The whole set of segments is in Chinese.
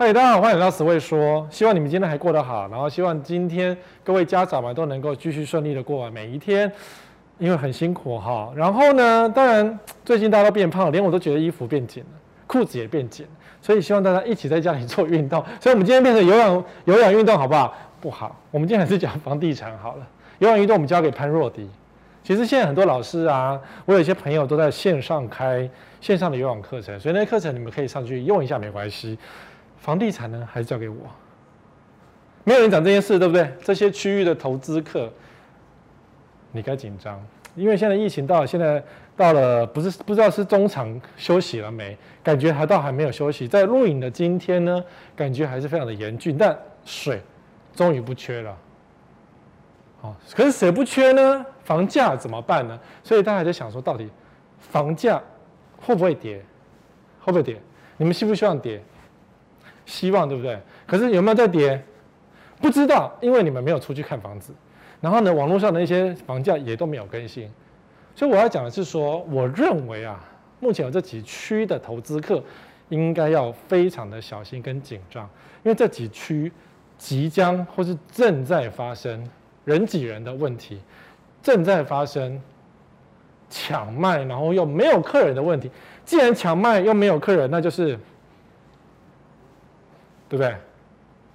嗨，大家好，欢迎来到史卫说。希望你们今天还过得好，然后希望今天各位家长们都能够继续顺利的过完每一天，因为很辛苦哈。然后呢，当然最近大家都变胖，连我都觉得衣服变紧了，裤子也变紧，所以希望大家一起在家里做运动。所以我们今天变成有氧有氧运动好不好？不好，我们今天还是讲房地产好了。有氧运动我们交给潘若迪。其实现在很多老师啊，我有一些朋友都在线上开线上的有氧课程，所以那些课程你们可以上去用一下，没关系。房地产呢，还是交给我。没有人讲这件事，对不对？这些区域的投资客，你该紧张，因为现在疫情到了，现在到了，不是不知道是中场休息了没？感觉还到还没有休息。在录影的今天呢，感觉还是非常的严峻，但水终于不缺了。好，可是谁不缺呢？房价怎么办呢？所以大家在想说，到底房价会不会跌？会不会跌？你们希不希望跌？希望对不对？可是有没有在跌？不知道，因为你们没有出去看房子。然后呢，网络上的一些房价也都没有更新。所以我要讲的是说，我认为啊，目前有这几区的投资客应该要非常的小心跟紧张，因为这几区即将或是正在发生人挤人的问题，正在发生抢卖，然后又没有客人的问题。既然抢卖又没有客人，那就是。对不对？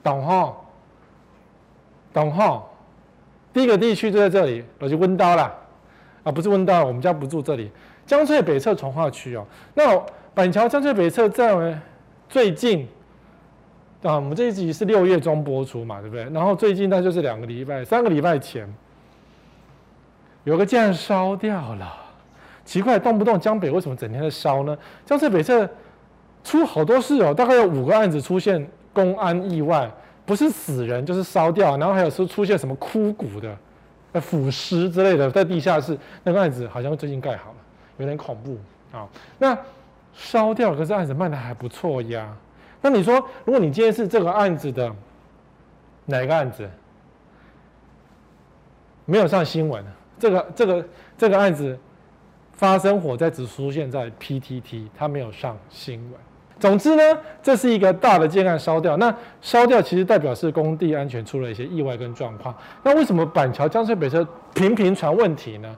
懂哈？懂哈？第一个地区就在这里，我就温刀了啊，不是温刀，我们家不住这里。江翠北侧从化区哦。那板桥江翠北侧在最近啊，我们这一集是六月中播出嘛，对不对？然后最近那就是两个礼拜、三个礼拜前，有个竟然烧掉了，奇怪，动不动江北为什么整天在烧呢？江翠北侧出好多事哦，大概有五个案子出现。公安意外，不是死人就是烧掉，然后还有说出现什么枯骨的、腐尸之类的，在地下室那个案子好像最近盖好了，有点恐怖啊。那烧掉，可是案子卖的还不错呀。那你说，如果你今天是这个案子的哪个案子没有上新闻？这个这个这个案子发生火灾只出现在 PTT，它没有上新闻。总之呢，这是一个大的建案烧掉。那烧掉其实代表是工地安全出了一些意外跟状况。那为什么板桥江翠北侧频频传问题呢？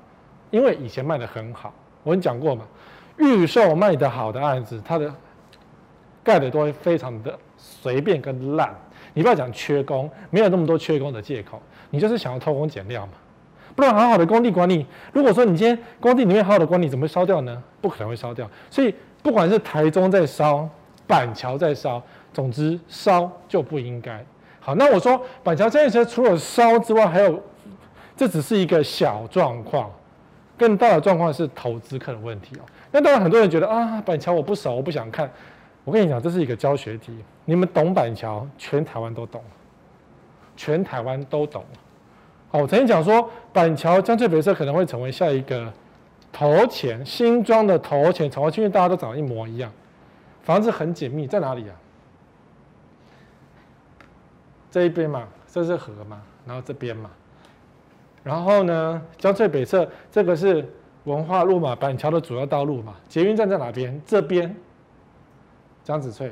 因为以前卖得很好，我跟你讲过嘛，预售卖得好的案子，它的盖的都会非常的随便跟烂。你不要讲缺工，没有那么多缺工的借口，你就是想要偷工减料嘛。不然好好的工地管理，如果说你今天工地里面好好的管理，怎么会烧掉呢？不可能会烧掉。所以。不管是台中在烧，板桥在烧，总之烧就不应该。好，那我说板桥这件事除了烧之外，还有，这只是一个小状况，更大的状况是投资客的问题哦。那当然很多人觉得啊，板桥我不熟，我不想看。我跟你讲，这是一个教学题，你们懂板桥，全台湾都懂，全台湾都懂。好，我曾经讲说，板桥江翠北侧可能会成为下一个。头前新庄的头前，从因为大家都长得一模一样，房子很紧密，在哪里啊？这一边嘛，这是河嘛，然后这边嘛，然后呢，江翠北侧这个是文化路嘛，板桥的主要道路嘛，捷运站在哪边？这边，江子翠，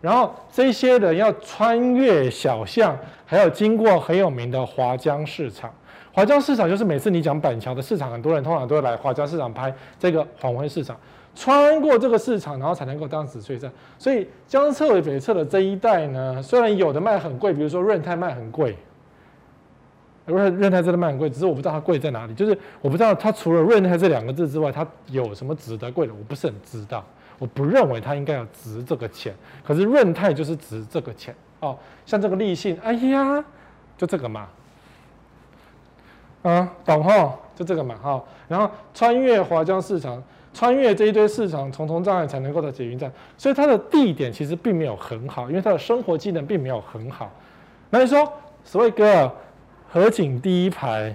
然后这些人要穿越小巷，还要经过很有名的华江市场。华江市场就是每次你讲板桥的市场，很多人通常都会来华江市场拍这个黄昏市场，穿过这个市场，然后才能够当紫翠站。所以江翠北侧的这一带呢，虽然有的卖很贵，比如说润泰卖很贵，润润泰真的卖很贵，只是我不知道它贵在哪里。就是我不知道它除了润泰这两个字之外，它有什么值得贵的，我不是很知道。我不认为它应该要值这个钱，可是润泰就是值这个钱哦。像这个立信，哎呀，就这个嘛。啊，懂哈？就这个嘛哈。然后穿越华江市场，穿越这一堆市场重重障碍才能够到捷运站，所以它的地点其实并没有很好，因为它的生活机能并没有很好。那你说，所谓哥，河景第一排，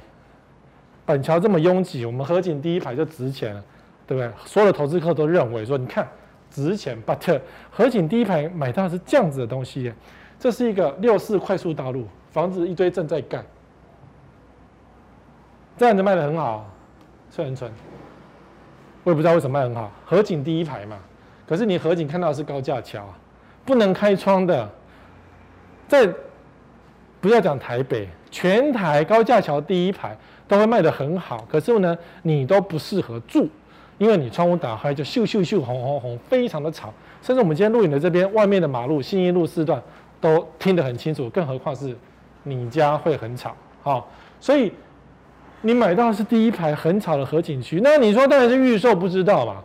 板桥这么拥挤，我们河景第一排就值钱了，对不对？所有的投资客都认为说，你看值钱，but 河景第一排买到是这样子的东西，这是一个六四快速道路，房子一堆正在盖。这样子卖得很好，翠园村，我也不知道为什么卖很好。河景第一排嘛，可是你河景看到的是高架桥，不能开窗的，在不要讲台北，全台高架桥第一排都会卖得很好，可是呢，你都不适合住，因为你窗户打开就咻咻咻，轰轰轰，非常的吵。甚至我们今天录影的这边外面的马路，信义路四段都听得很清楚，更何况是你家会很吵，好，所以你买到的是第一排很吵的河景区，那你说当然是预售，不知道嘛？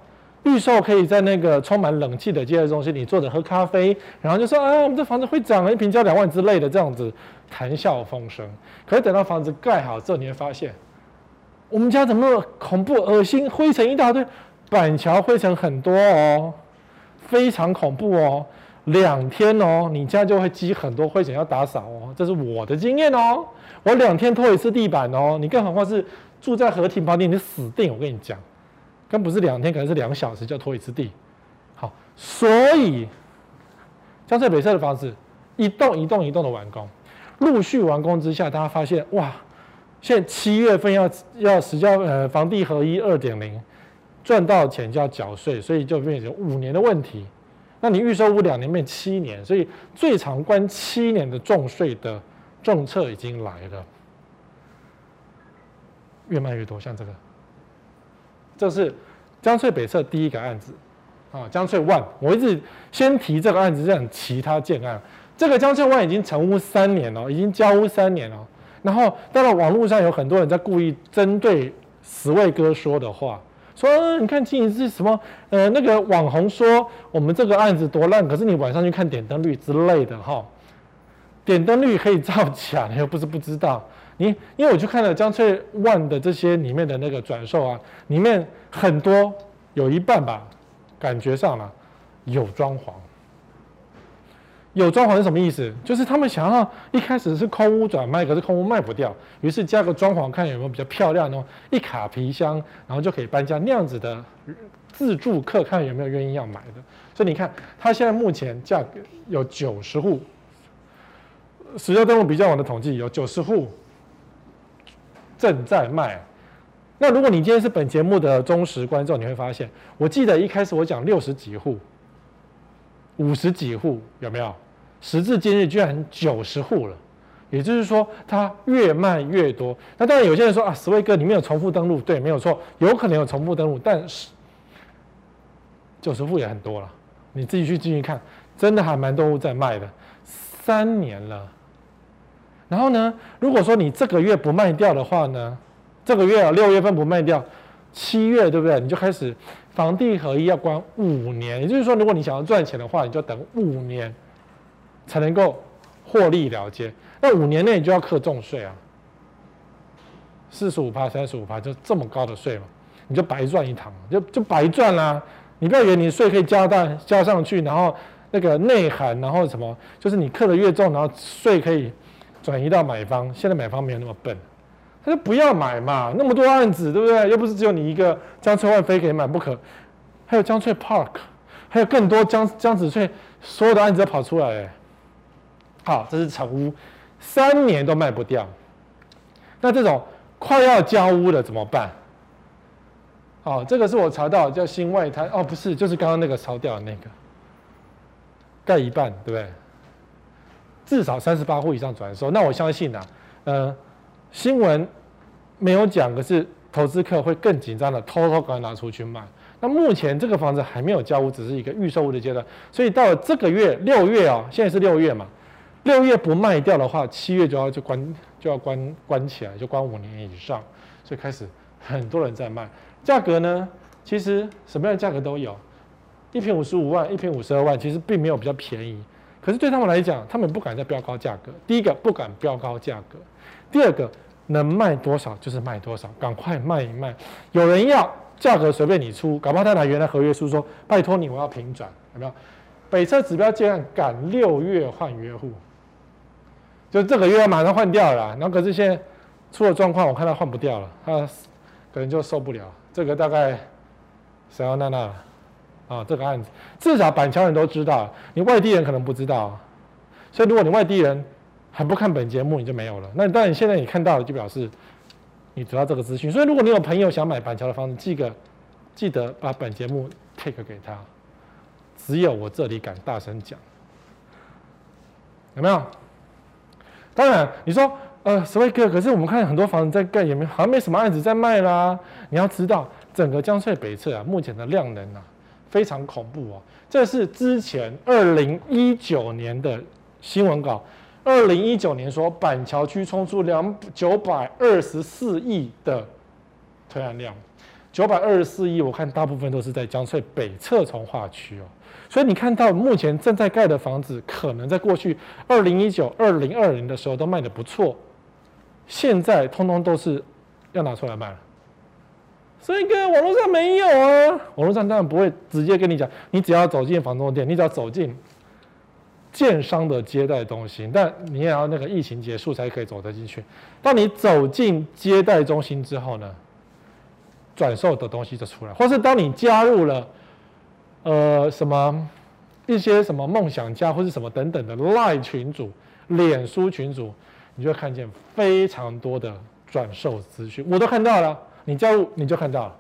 预售可以在那个充满冷气的接待中心，你坐着喝咖啡，然后就说啊，我们这房子会涨，一平交两万之类的这样子谈笑风生。可是等到房子盖好之后，你会发现，我们家怎么恐怖、恶心，灰尘一大堆，板桥灰尘很多哦，非常恐怖哦。两天哦，你家就会积很多灰尘要打扫哦，这是我的经验哦。我两天拖一次地板哦，你更何况是住在河堤旁边，你死定！我跟你讲。更不是两天，可能是两小时就要拖一次地。好，所以江浙北侧的房子一栋一栋一栋的完工，陆续完工之下，大家发现哇，现在七月份要要实交呃房地合一二点零，赚到钱就要缴税，所以就变成五年的问题。那你预售屋两年变七年，所以最长关七年的重税的政策已经来了，越卖越多，像这个。这是江翠北侧第一个案子，啊，江翠 One，我一直先提这个案子，这样其他建案。这个江翠 One 已经成屋三年了，已经交屋三年了。然后，当然网络上有很多人在故意针对十位哥说的话，说你看，经营是什么？呃，那个网红说我们这个案子多烂，可是你晚上去看点灯率之类的，哈，点灯率可以造假，你又不是不知道。你因为我去看了江翠万的这些里面的那个转售啊，里面很多有一半吧，感觉上啊有装潢，有装潢是什么意思？就是他们想要一开始是空屋转卖，可是空屋卖不掉，于是加个装潢，看有没有比较漂亮的，一卡皮箱，然后就可以搬家那样子的自住客，看有没有愿意要买的。所以你看，它现在目前价格有九十户，实价登录比较晚的统计有九十户。正在卖。那如果你今天是本节目的忠实观众，你会发现，我记得一开始我讲六十几户、五十几户，有没有？时至今日居然九十户了，也就是说它越卖越多。那当然有些人说啊，十位哥里面有重复登录，对，没有错，有可能有重复登录，但是九十户也很多了。你自己去进去看，真的还蛮多户在卖的，三年了。然后呢，如果说你这个月不卖掉的话呢，这个月啊六月份不卖掉，七月对不对？你就开始房地合一要关五年，也就是说，如果你想要赚钱的话，你就等五年才能够获利了结。那五年内你就要克重税啊，四十五趴、三十五趴，就这么高的税嘛，你就白赚一趟，就就白赚啦、你不要以为你税可以加大加上去，然后那个内涵，然后什么，就是你克的越重，然后税可以。转移到买方，现在买方没有那么笨，他就不要买嘛，那么多案子，对不对？又不是只有你一个江翠 One 非可以买不可，还有江翠 Park，还有更多江江子翠所有的案子都跑出来，好，这是成屋，三年都卖不掉，那这种快要交屋了怎么办？好，这个是我查到叫新外滩，哦，不是，就是刚刚那个烧掉的那个，盖一半，对不对？至少三十八户以上转售，那我相信啊，呃，新闻没有讲，可是投资客会更紧张的，偷偷赶快拿出去卖。那目前这个房子还没有交屋，只是一个预售屋的阶段，所以到了这个月六月啊，现在是六月嘛，六月不卖掉的话，七月就要就关就要关关起来，就关五年以上，所以开始很多人在卖。价格呢，其实什么样的价格都有，一坪五十五万，一坪五十二万，其实并没有比较便宜。可是对他们来讲，他们不敢再标高价格。第一个不敢标高价格，第二个能卖多少就是卖多少，赶快卖一卖。有人要价格随便你出，搞不好他拿原来合约书说拜托你，我要平转，有没有？北侧指标竟然赶六月换约户，就这个月要马上换掉了。然后可是现在出了状况，我看他换不掉了，他可能就受不了。这个大概谁要娜娜？啊，这个案子至少板桥人都知道，你外地人可能不知道，所以如果你外地人还不看本节目，你就没有了。那当然，现在你看到了，就表示你得到这个资讯。所以如果你有朋友想买板桥的房子，记个记得把本节目 take 给他，只有我这里敢大声讲，有没有？当然你说呃，史威哥，可是我们看很多房子在盖，也没好像没什么案子在卖啦。你要知道，整个江翠北侧啊，目前的量能啊非常恐怖哦。这是之前二零一九年的新闻稿，二零一九年说板桥区冲出两九百二十四亿的推案量。九百二十四亿，我看大部分都是在江翠北侧重化区哦，所以你看到目前正在盖的房子，可能在过去二零一九、二零二零的时候都卖得不错，现在通通都是要拿出来卖了。所以跟网络上没有啊，网络上当然不会直接跟你讲，你只要走进房仲店，你只要走进建商的接待中心，但你也要那个疫情结束才可以走得进去。当你走进接待中心之后呢？转售的东西就出来，或是当你加入了，呃，什么一些什么梦想家或是什么等等的 LINE 群组、脸书群组，你就会看见非常多的转售资讯，我都看到了。你加入你就看到了。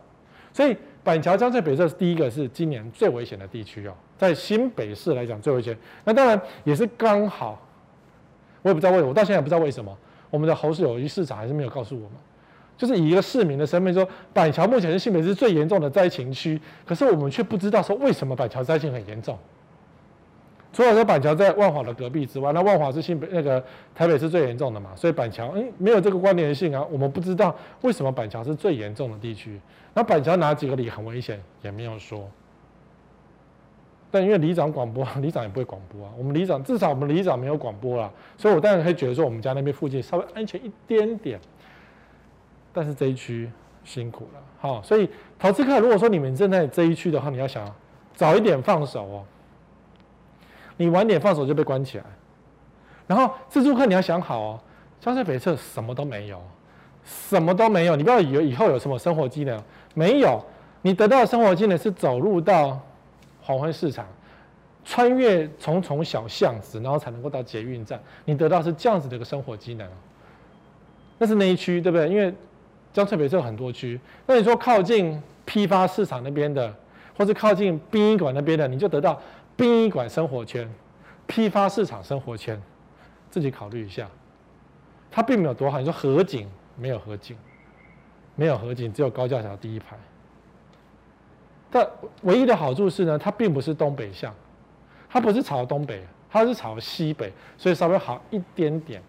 所以板桥江翠北侧是第一个是今年最危险的地区哦，在新北市来讲最危险。那当然也是刚好，我也不知道为什么，我到现在也不知道为什么，我们的侯氏有机市场还是没有告诉我们。就是以一个市民的身份说，板桥目前是新北市最严重的灾情区，可是我们却不知道说为什么板桥灾情很严重。除了说板桥在万华的隔壁之外，那万华是新北那个台北是最严重的嘛，所以板桥嗯没有这个关联性啊，我们不知道为什么板桥是最严重的地区。那板桥哪几个里很危险也没有说。但因为里长广播，里长也不会广播啊。我们里长至少我们里长没有广播啦，所以我当然可以觉得说我们家那边附近稍微安全一点点。但是这一区辛苦了，好，所以投资客如果说你们正在这一区的话，你要想早一点放手哦，你晚点放手就被关起来。然后自住客你要想好哦，江翠北侧什么都没有，什么都没有，你不要以为以后有什么生活机能，没有，你得到的生活技能是走入到黄昏市场，穿越重重小巷子，然后才能够到捷运站，你得到是这样子的一个生活技能，那是那一区，对不对？因为江翠北是有很多区，那你说靠近批发市场那边的，或是靠近殡仪馆那边的，你就得到殡仪馆生活圈、批发市场生活圈，自己考虑一下。它并没有多好，你说河景没有河景，没有河景，只有高架桥第一排。但唯一的好处是呢，它并不是东北向，它不是朝东北，它是朝西北，所以稍微好一点点。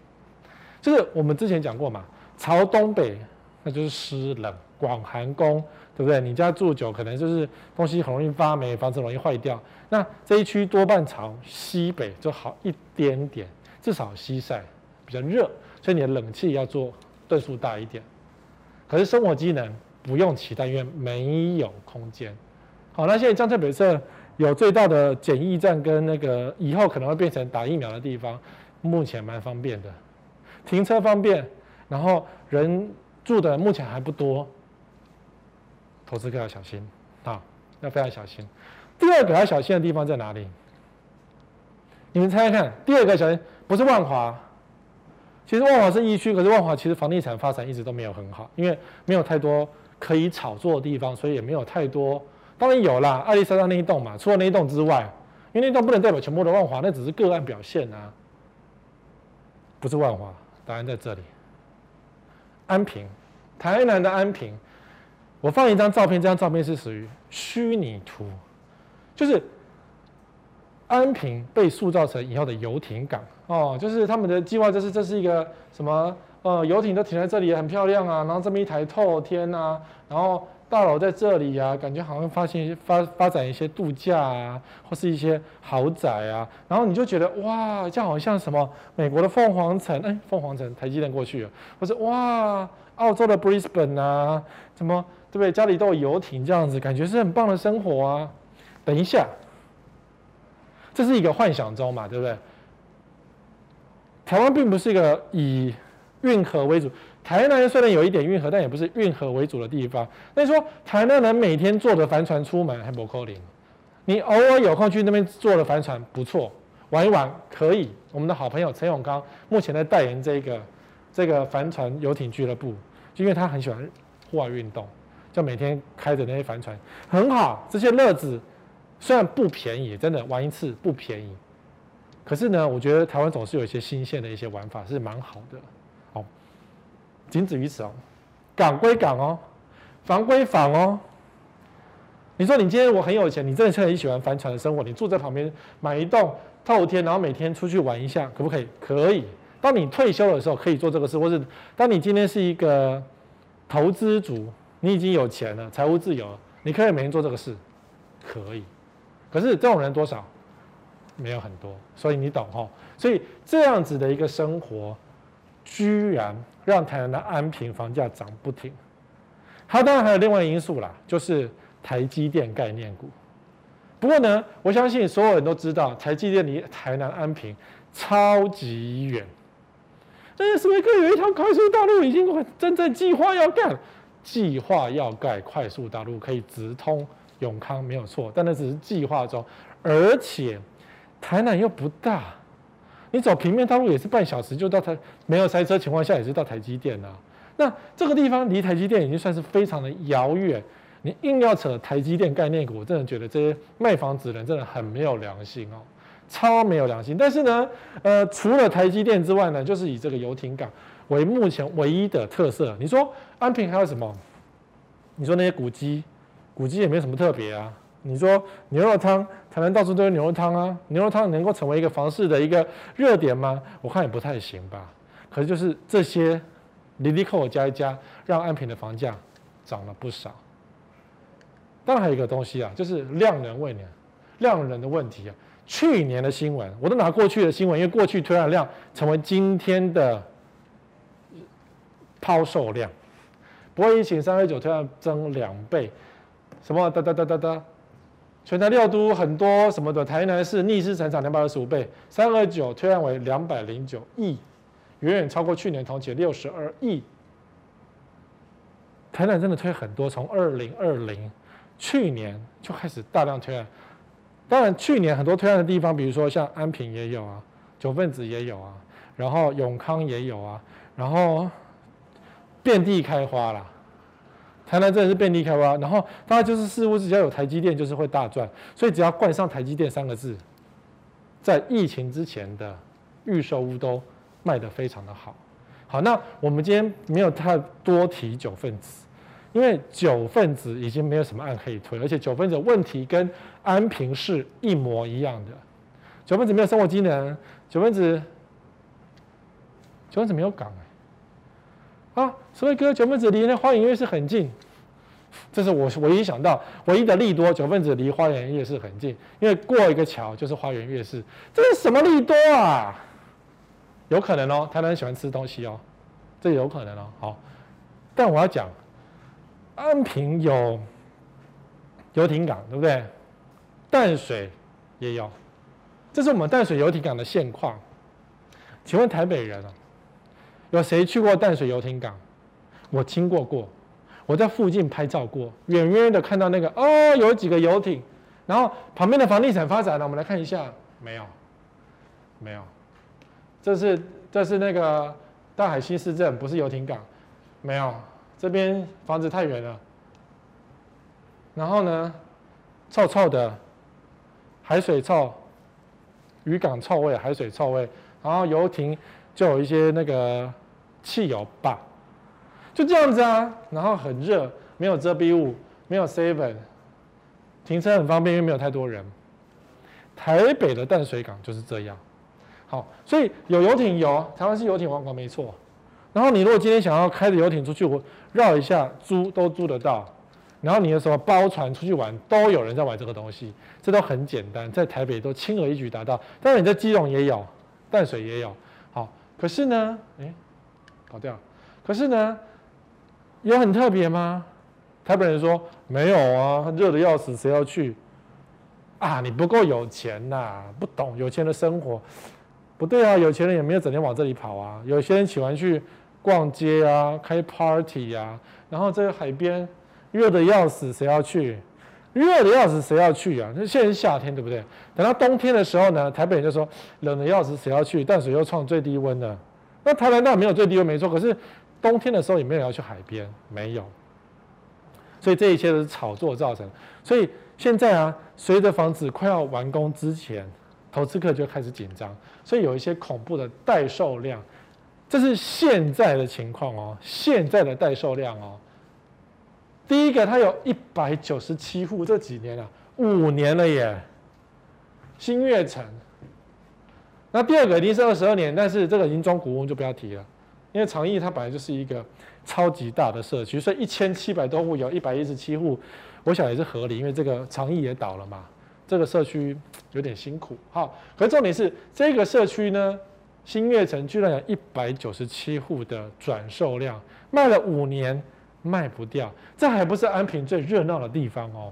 就是我们之前讲过嘛，朝东北。那就是湿冷广寒宫，对不对？你家住久，可能就是东西很容易发霉，房子容易坏掉。那这一区多半朝西北就好一点点，至少西晒比较热，所以你的冷气要做吨数大一点。可是生活机能不用期待，因为没有空间。好，那现在江浙北侧有最大的检疫站，跟那个以后可能会变成打疫苗的地方，目前蛮方便的，停车方便，然后人。住的目前还不多，投资客要小心啊，要非常小心。第二个要小心的地方在哪里？你们猜猜看，第二个小心不是万华，其实万华是一区，可是万华其实房地产发展一直都没有很好，因为没有太多可以炒作的地方，所以也没有太多。当然有啦，爱丽莎莎那一栋嘛，除了那一栋之外，因为那栋不能代表全部的万华，那只是个案表现啊，不是万华，答案在这里。安平，台南的安平，我放一张照片，这张照片是属于虚拟图，就是安平被塑造成以后的游艇港哦，就是他们的计划，就是这是一个什么呃游艇都停在这里很漂亮啊，然后这么一台透天啊，然后。大楼在这里、啊，感觉好像发现发发展一些度假啊，或是一些豪宅啊，然后你就觉得哇，这好像什么美国的凤凰城，哎，凤凰城台积电过去了，或是哇，澳洲的 Brisbane 啊，什么对不对？家里都有游艇这样子，感觉是很棒的生活啊。等一下，这是一个幻想中嘛，对不对？台湾并不是一个以运河为主。台南虽然有一点运河，但也不是运河为主的地方。那你说台南人每天坐着帆船出门还不可能？你偶尔有空去那边坐着帆船不错，玩一玩可以。我们的好朋友陈永刚目前在代言这个这个帆船游艇俱乐部，就因为他很喜欢户外运动，就每天开着那些帆船，很好。这些乐子虽然不便宜，真的玩一次不便宜，可是呢，我觉得台湾总是有一些新鲜的一些玩法是蛮好的。好，仅止于此哦。港归港哦，房归房哦。你说你今天我很有钱，你真的是很喜欢帆船的生活，你住在旁边买一栋透天，然后每天出去玩一下，可不可以？可以。当你退休的时候可以做这个事，或是当你今天是一个投资族，你已经有钱了，财务自由了，你可以每天做这个事，可以。可是这种人多少？没有很多，所以你懂哈。所以这样子的一个生活，居然让台南的安平房价涨不停。它当然还有另外因素啦，就是台积电概念股。不过呢，我相信所有人都知道，台积电离台南安平超级远。哎，史维克有一条快速道路已经真正计划要盖，计划要盖快速道路可以直通永康，没有错，但那只是计划中，而且。台南又不大，你走平面道路也是半小时就到台，没有塞车情况下也是到台积电啊。那这个地方离台积电已经算是非常的遥远，你硬要扯台积电概念股，我真的觉得这些卖房子的人真的很没有良心哦，超没有良心。但是呢，呃，除了台积电之外呢，就是以这个游艇港为目前唯一的特色。你说安平还有什么？你说那些古迹，古迹也没什么特别啊。你说牛肉汤，台南到处都有牛肉汤啊，牛肉汤能够成为一个房市的一个热点吗？我看也不太行吧。可是就是这些，哩哩扣加一加，让安平的房价涨了不少。当然还有一个东西啊，就是量能问题，量能的问题啊。去年的新闻我都拿过去的新闻，因为过去推案量成为今天的抛售量。不过疫情三二九推案增两倍，什么哒哒哒哒哒。全台六都很多什么的，台南市逆势成长两百二十五倍，三二九推案为两百零九亿，远远超过去年同期六十二亿。台南真的推很多，从二零二零去年就开始大量推案。当然，去年很多推案的地方，比如说像安平也有啊，九份子也有啊，然后永康也有啊，然后遍地开花啦。台南真的是遍地开花，然后大家就是似乎只要有台积电，就是会大赚，所以只要冠上台积电三个字，在疫情之前的预售屋都卖得非常的好。好，那我们今天没有太多提九分子，因为九分子已经没有什么案可以推，而且九分子问题跟安平是一模一样的。九分子没有生活机能，九分子九分子没有港。啊，所以哥，九分子离那花园夜市很近，这是我唯一想到唯一的利多。九分子离花园夜市很近，因为过一个桥就是花园夜市。这是什么利多啊？有可能哦，台南人喜欢吃东西哦，这有可能哦。好，但我要讲，安平有游艇港，对不对？淡水也有，这是我们淡水游艇港的现况。请问台北人啊？有谁去过淡水游艇港？我经过过，我在附近拍照过，远远的看到那个哦，有几个游艇，然后旁边的房地产发展呢？我们来看一下，没有，没有，这是这是那个大海新市镇，不是游艇港，没有，这边房子太远了，然后呢，臭臭的，海水臭，渔港臭味，海水臭味，然后游艇就有一些那个。汽油吧，就这样子啊，然后很热，没有遮蔽物，没有 seven，停车很方便，因为没有太多人。台北的淡水港就是这样，好，所以有游艇游，台湾是游艇王国没错。然后你如果今天想要开着游艇出去我绕一下，租都租得到。然后你的什么包船出去玩，都有人在玩这个东西，这都很简单，在台北都轻而易举达到。当然你在基隆也有，淡水也有，好，可是呢，诶跑掉，可是呢，有很特别吗？台北人说没有啊，热的要死，谁要去？啊，你不够有钱呐、不懂有钱的生活。不对啊，有钱人也没有整天往这里跑啊。有些人喜欢去逛街啊，开 party 啊，然后这个海边热的要死，谁要去？热的要死，谁要去啊？那现在是夏天，对不对？等到冬天的时候呢，台北人就说冷的要死，谁要去？淡水又创最低温了。那台南那没有最低温没错，可是冬天的时候也没有要去海边，没有，所以这一切都是炒作造成。所以现在啊，随着房子快要完工之前，投资客就开始紧张，所以有一些恐怖的待售量，这是现在的情况哦，现在的待售量哦。第一个，它有一百九十七户，这几年了，五年了耶。新月城，那第二个一定是二十二年，但是这个已经装古屋就不要提了，因为长义它本来就是一个超级大的社区，所以一千七百多户有一百一十七户，我想也是合理，因为这个长义也倒了嘛，这个社区有点辛苦。好，可重点是这个社区呢，新月城居然有一百九十七户的转售量，卖了五年。卖不掉，这还不是安平最热闹的地方哦，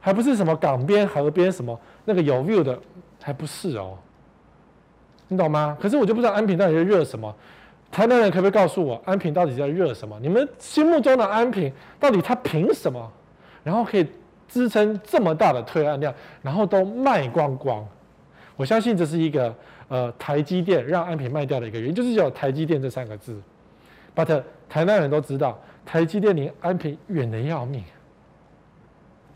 还不是什么港边、河边什么那个有 view 的，还不是哦，你懂吗？可是我就不知道安平到底在热什么，台南人可不可以告诉我，安平到底在热什么？你们心目中的安平到底它凭什么，然后可以支撑这么大的推案量，然后都卖光光？我相信这是一个呃台积电让安平卖掉的一个原因，就是有台积电这三个字，but。台南人都知道，台积电离安平远得要命。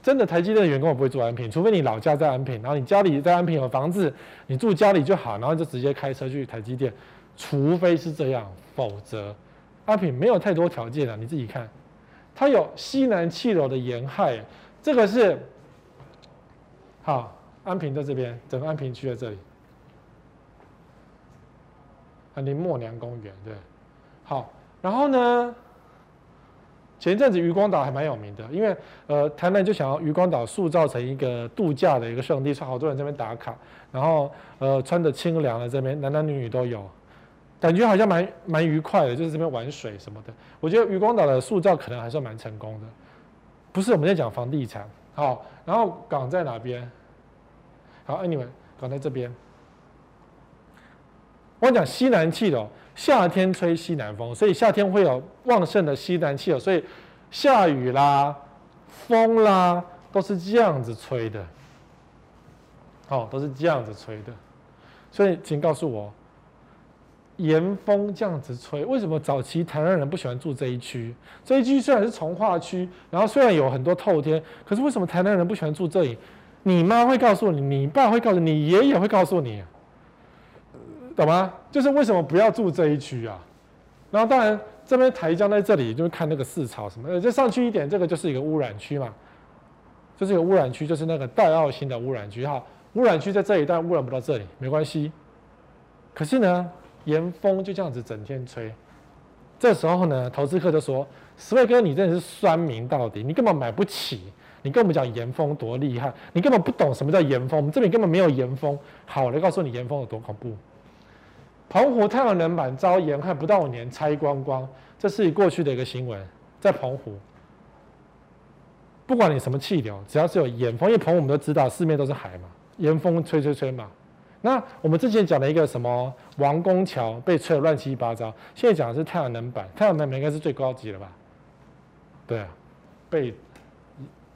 真的，台积电的员工我不会住安平，除非你老家在安平，然后你家里在安平有房子，你住家里就好，然后就直接开车去台积电。除非是这样，否则安平没有太多条件了。你自己看，它有西南气流的沿海，这个是好安平在这边，整个安平区在这里，安平默娘公园对，好。然后呢，前一阵子渔光岛还蛮有名的，因为呃，台南就想要渔光岛塑造成一个度假的一个圣地，所以好多人这边打卡。然后呃，穿着清凉的这边男男女女都有，感觉好像蛮蛮愉快的，就是这边玩水什么的。我觉得渔光岛的塑造可能还算蛮成功的。不是我们在讲房地产，好，然后港在哪边？好，Anyway，港在这边。我讲西南气流。夏天吹西南风，所以夏天会有旺盛的西南气流，所以下雨啦、风啦都是这样子吹的。哦，都是这样子吹的。所以，请告诉我，沿风这样子吹，为什么早期台湾人不喜欢住这一区？这一区虽然是从化区，然后虽然有很多透天，可是为什么台湾人不喜欢住这里？你妈会告诉你，你爸会告诉，你爷爷会告诉你。懂吗？就是为什么不要住这一区啊？然后当然这边台江在这里，就是看那个四草什么的，再上去一点，这个就是一个污染区嘛，就是一个污染区，就是那个戴奥型的污染区哈。污染区在这里，但污染不到这里，没关系。可是呢，沿风就这样子整天吹，这时候呢，投资客就说：“十位哥，你真的是酸民到底，你根本买不起。”你跟我们讲延丰多厉害，你根本不懂什么叫延丰，我们这里根本没有延丰。好，我来告诉你延丰有多恐怖。澎湖太阳能板遭沿海不到五年拆光光，这是过去的一个新闻。在澎湖，不管你什么气流，只要是有沿风，因为澎湖我们都知道四面都是海嘛，沿风吹吹吹嘛。那我们之前讲的一个什么王公桥被吹得乱七八糟，现在讲的是太阳能板，太阳能板应该是最高级了吧？对啊，被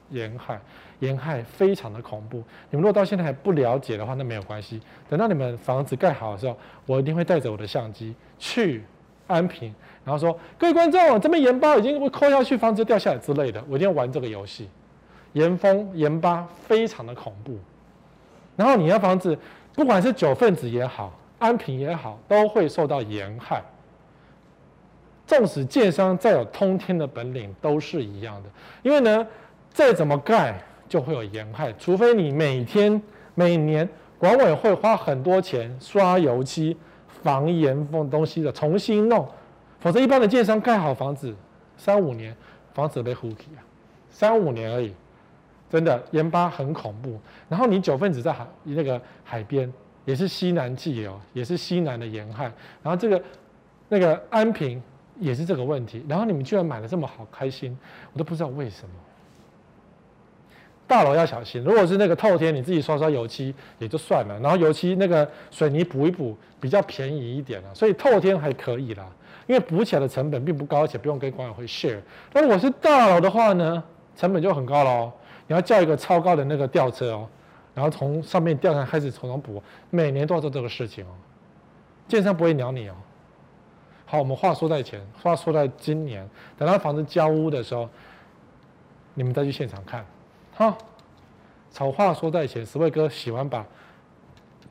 沿海。沿海非常的恐怖，你们如果到现在还不了解的话，那没有关系。等到你们房子盖好的时候，我一定会带着我的相机去安平，然后说各位观众，这边盐巴已经会扣下去，房子掉下来之类的，我一定要玩这个游戏。盐风、盐巴非常的恐怖，然后你的房子不管是九份子也好，安平也好，都会受到盐害。纵使建商再有通天的本领，都是一样的，因为呢，再怎么盖。就会有盐害，除非你每天每年管委会花很多钱刷油漆、防盐缝东西的重新弄，否则一般的建商盖好房子三五年，房子被糊起啊，三五年而已，真的盐巴很恐怖。然后你九份子在海那个海边，也是西南气流，也是西南的盐害。然后这个那个安平也是这个问题。然后你们居然买的这么好，开心，我都不知道为什么。大楼要小心，如果是那个透天，你自己刷刷油漆也就算了，然后油漆那个水泥补一补比较便宜一点了，所以透天还可以啦，因为补起来的成本并不高，而且不用跟管委会 share。但如果是大楼的话呢，成本就很高喽，你要叫一个超高的那个吊车哦，然后从上面吊上开始从头补，每年都要做这个事情哦，建商不会鸟你哦。好，我们话说在前，话说在今年，等到房子交屋的时候，你们再去现场看。好，丑话说在前，十位哥喜欢把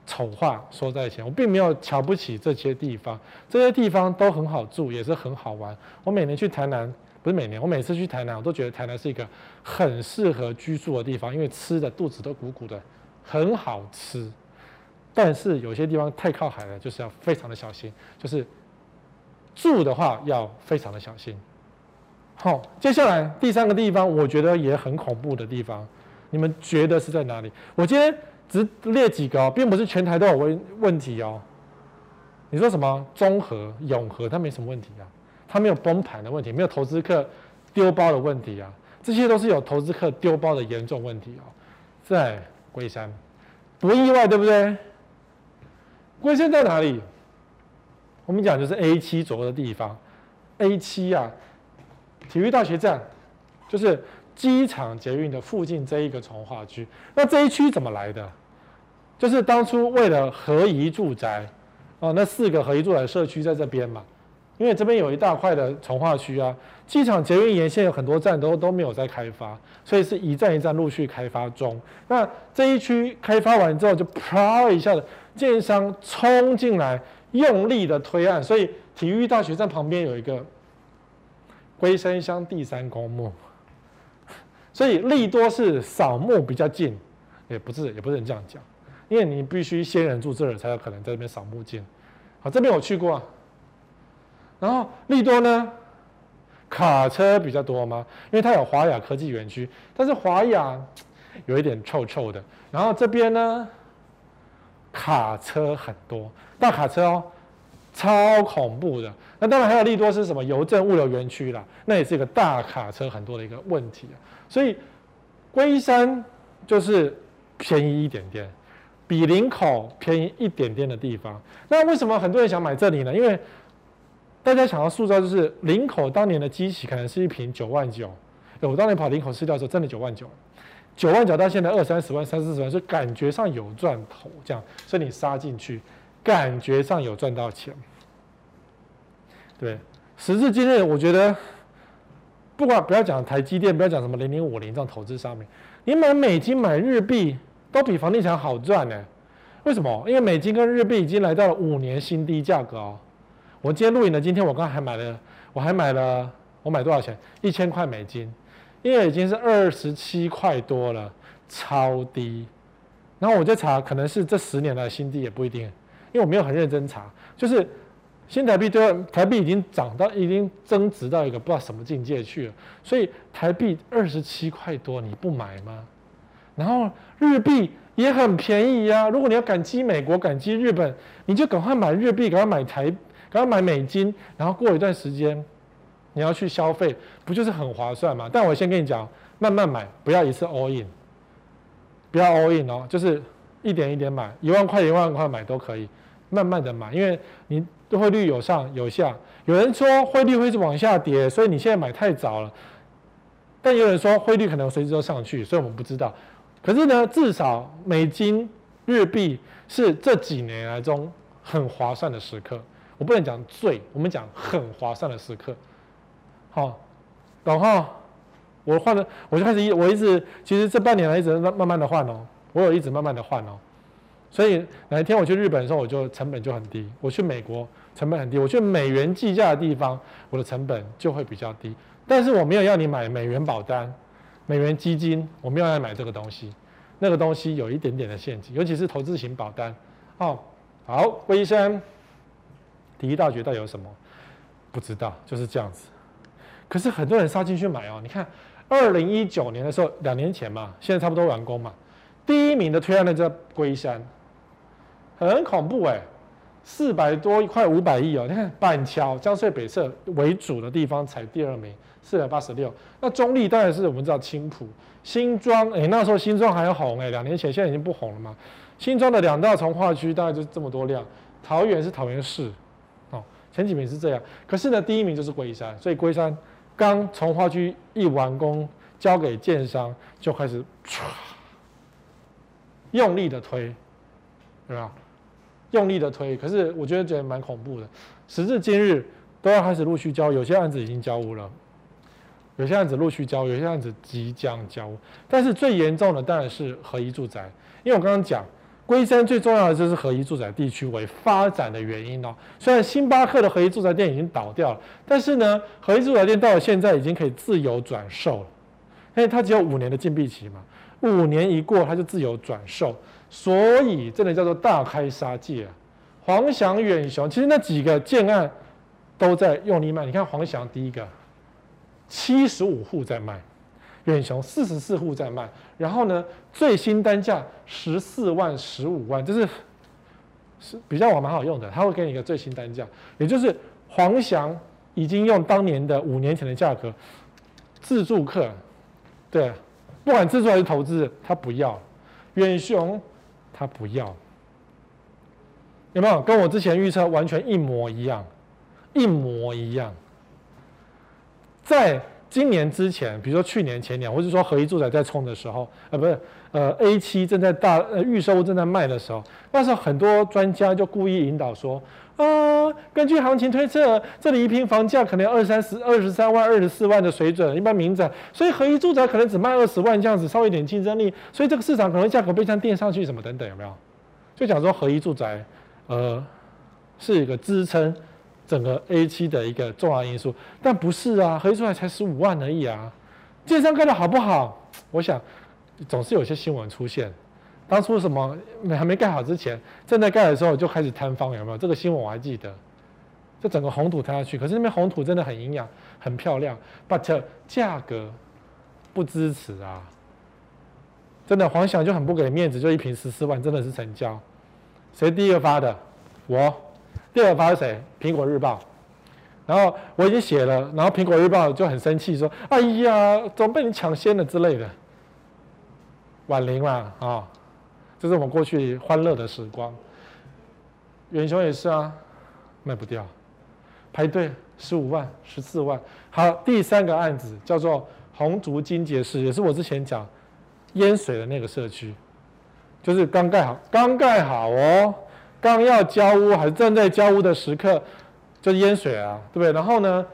丑话说在前，我并没有瞧不起这些地方，这些地方都很好住，也是很好玩。我每年去台南，不是每年，我每次去台南，我都觉得台南是一个很适合居住的地方，因为吃的肚子都鼓鼓的，很好吃。但是有些地方太靠海了，就是要非常的小心，就是住的话要非常的小心。好，接下来第三个地方，我觉得也很恐怖的地方，你们觉得是在哪里？我今天。只列几个哦，并不是全台都有问问题哦。你说什么中和、永和，它没什么问题啊，它没有崩盘的问题，没有投资客丢包的问题啊，这些都是有投资客丢包的严重问题哦。在龟山，不意外对不对？龟山在哪里？我们讲就是 A 七左右的地方，A 七啊，体育大学站，就是。机场捷运的附近这一个从化区，那这一区怎么来的？就是当初为了合宜住宅，哦，那四个合宜住宅社区在这边嘛，因为这边有一大块的从化区啊，机场捷运沿线有很多站都都没有在开发，所以是一站一站陆续开发中。那这一区开发完之后，就啪一下子，建商冲进来，用力的推案，所以体育大学站旁边有一个龟山乡第三公墓。所以利多是扫墓比较近，也不是也不是这样讲，因为你必须先人住这儿才有可能在这边扫墓近。好，这边我去过，然后利多呢，卡车比较多吗？因为它有华亚科技园区，但是华亚有一点臭臭的。然后这边呢，卡车很多，大卡车哦，超恐怖的。那当然还有利多是什么邮政物流园区啦，那也是一个大卡车很多的一个问题啊。所以龟山就是便宜一点点，比林口便宜一点点的地方。那为什么很多人想买这里呢？因为大家想要塑造就是林口当年的机器可能是一瓶九万九，我当年跑林口市调的时候真的九万九，九万九到现在二三十万、三四十万，就感觉上有赚头这样，所以你杀进去，感觉上有赚到钱。对，时至今日，我觉得。不管不要讲台积电，不要讲什么零零五零这种投资上面，你买美金买日币都比房地产好赚呢。为什么？因为美金跟日币已经来到了五年新低价格哦。我今天录影的今天，我刚还买了，我还买了，我买多少钱？一千块美金，因为已经是二十七块多了，超低。然后我就查，可能是这十年来新低也不一定，因为我没有很认真查，就是。新台币对台币已经涨到，已经增值到一个不知道什么境界去了。所以台币二十七块多，你不买吗？然后日币也很便宜呀、如果你要赶集美国、赶集日本，你就赶快买日币，赶快买台，赶快买美金。然后过一段时间，你要去消费，不就是很划算吗？但我先跟你讲，慢慢买，不要一次 all in，不要 all in 哦，就是一点一点买，一万块一万块买都可以，慢慢的买，因为你。汇率有上有下，有人说汇率会是往下跌，所以你现在买太早了。但有人说汇率可能随时都上去，所以我们不知道。可是呢，至少美金、日币是这几年来中很划算的时刻。我不能讲最，我们讲很划算的时刻。好，然后我换了，我就开始一，我一直其实这半年来一直慢慢的换哦，我有一直慢慢的换哦。所以哪一天我去日本的时候，我就成本就很低；我去美国成本很低；我去美元计价的地方，我的成本就会比较低。但是我没有要你买美元保单、美元基金，我没有要买这个东西。那个东西有一点点的陷阱，尤其是投资型保单。哦，好，龟山第一大绝到底有什么？不知道，就是这样子。可是很多人杀进去买哦。你看，二零一九年的时候，两年前嘛，现在差不多完工嘛。第一名的推案的叫龟山。很恐怖哎、欸，四百多快五百亿哦！你看板桥、江翠北侧为主的地方才第二名，四百八十六。那中立当然是我们知道青埔、新庄，哎，那时候新庄还红哎、两年前现在已经不红了嘛。新庄的两大从化区大概就这么多量，桃园是桃园市，哦，前几名是这样。可是呢，第一名就是龟山，所以龟山刚从化区一完工，交给建商就开始用力的推，对吧？用力的推，可是我觉得觉得蛮恐怖的。时至今日，都要开始陆续交，有些案子已经交屋了，有些案子陆续交，有些案子即将交。但是最严重的当然是合一住宅，因为我刚刚讲龟山最重要的就是合一住宅地区为发展的原因哦。虽然星巴克的合一住宅店已经倒掉了，但是呢，合一住宅店到了现在已经可以自由转售了，因为它只有五年的禁闭期嘛，五年一过它就自由转售，所以真的叫做大开杀戒啊。黄祥、远雄，其实那几个建案都在用力卖。你看黄祥第一个，七十五户在卖。远雄四十四户在卖，然后呢，最新单价十四万、十五万，就是是比较网蛮好用的，他会给你一个最新单价，也就是黄祥已经用当年的五年前的价格，自住客，对，不管自住还是投资，他不要，远雄他不要，有没有？跟我之前预测完全一模一样，一模一样，在。今年之前，比如说去年前年，或者说合一住宅在冲的时候，呃，不是，呃，A 七正在大呃预售正在卖的时候，那时候很多专家就故意引导说，啊、根据行情推测，这里一平房价可能二三十、二十三万、二十四万的水准，一般民宅，所以合一住宅可能只卖二十万这样子，稍微有点竞争力，所以这个市场可能价格被这样垫上去，什么等等，有没有？就讲说合一住宅，呃，是一个支撑。整个 A 七的一个重要因素，但不是啊，合一住宅才十五万而已啊。建商盖的好不好？我想总是有些新闻出现。当初什么没还没盖好之前，正在盖的时候就开始坍方，有没有？这个新闻我还记得。这整个红土塌下去，可是那边红土真的很营养，很漂亮，but 价格不支持啊。真的，皇祥就很不给面子，就一瓶十四万，真的是成交。谁第一个发的？我。第二个发是谁？苹果日报。然后我已经写了，然后苹果日报就很生气，说：“哎呀，怎么被你抢先了之类的。”婉玲嘛，啊、这是我们过去欢乐的时光。远雄也是啊，卖不掉，排队十五万、十四万。好，第三个案子叫做红竹金杰士，也是我之前讲淹水的那个社区，就是刚盖好，刚盖好哦。刚要交屋，还是正在交屋的时刻，就淹水啊，对不对？然后呢，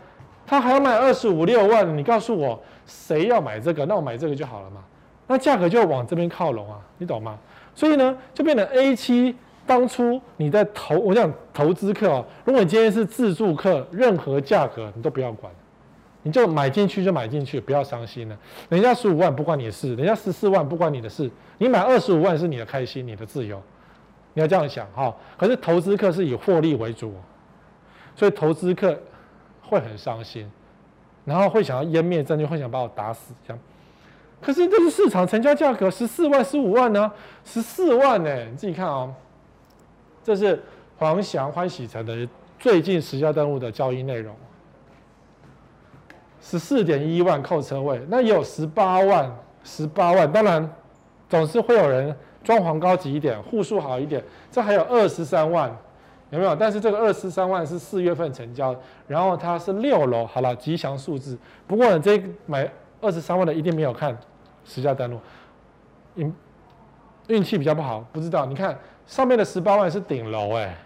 他还要卖二十五六万，你告诉我谁要买这个？那我买这个就好了嘛。那价格就往这边靠拢啊，你懂吗？所以呢，就变成 A 七。当初你在投，我讲投资客哦，如果你今天是自助客，任何价格你都不要管，你就买进去就买进去，不要伤心了。人家十五万不关你的事，人家十四万不关你的事，你买二十五万是你的开心，你的自由。你要这样想哈，可是投资客是以获利为主，所以投资客会很伤心，然后会想要湮灭证据，会想把我打死这样。可是这是市场成交价格十四万、十五万呢？十四万呢？你自己看哦，这是黄祥欢喜城的最近十家登录的交易内容，十四点一万扣车位，那也有十八万、十八万，当然总是会有人。装潢高级一点，户数好一点，这还有二十三万，有没有？但是这个二十三万是四月份成交，然后它是六楼，好了，吉祥数字。不过呢，这买二十三万的一定没有看十家登录，运运气比较不好，不知道。你看上面的十八万是顶楼哎，